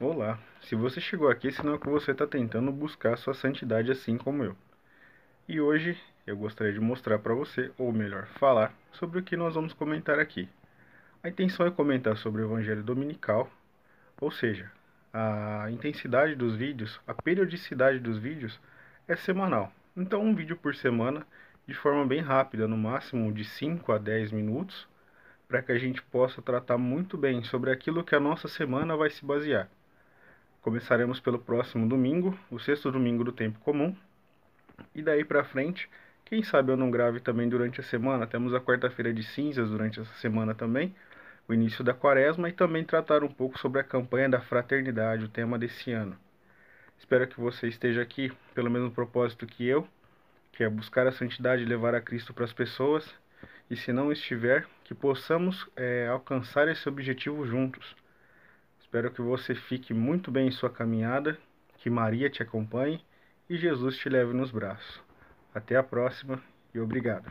Olá, se você chegou aqui, sinal que você está tentando buscar sua santidade assim como eu. E hoje eu gostaria de mostrar para você, ou melhor, falar sobre o que nós vamos comentar aqui. A intenção é comentar sobre o Evangelho Dominical, ou seja, a intensidade dos vídeos, a periodicidade dos vídeos é semanal. Então, um vídeo por semana, de forma bem rápida, no máximo de 5 a 10 minutos, para que a gente possa tratar muito bem sobre aquilo que a nossa semana vai se basear. Começaremos pelo próximo domingo, o sexto domingo do tempo comum. E daí para frente, quem sabe eu não grave também durante a semana. Temos a quarta-feira de cinzas durante essa semana também, o início da quaresma e também tratar um pouco sobre a campanha da fraternidade, o tema desse ano. Espero que você esteja aqui pelo mesmo propósito que eu, que é buscar a santidade e levar a Cristo para as pessoas. E se não estiver, que possamos é, alcançar esse objetivo juntos Espero que você fique muito bem em sua caminhada, que Maria te acompanhe e Jesus te leve nos braços. Até a próxima e obrigado.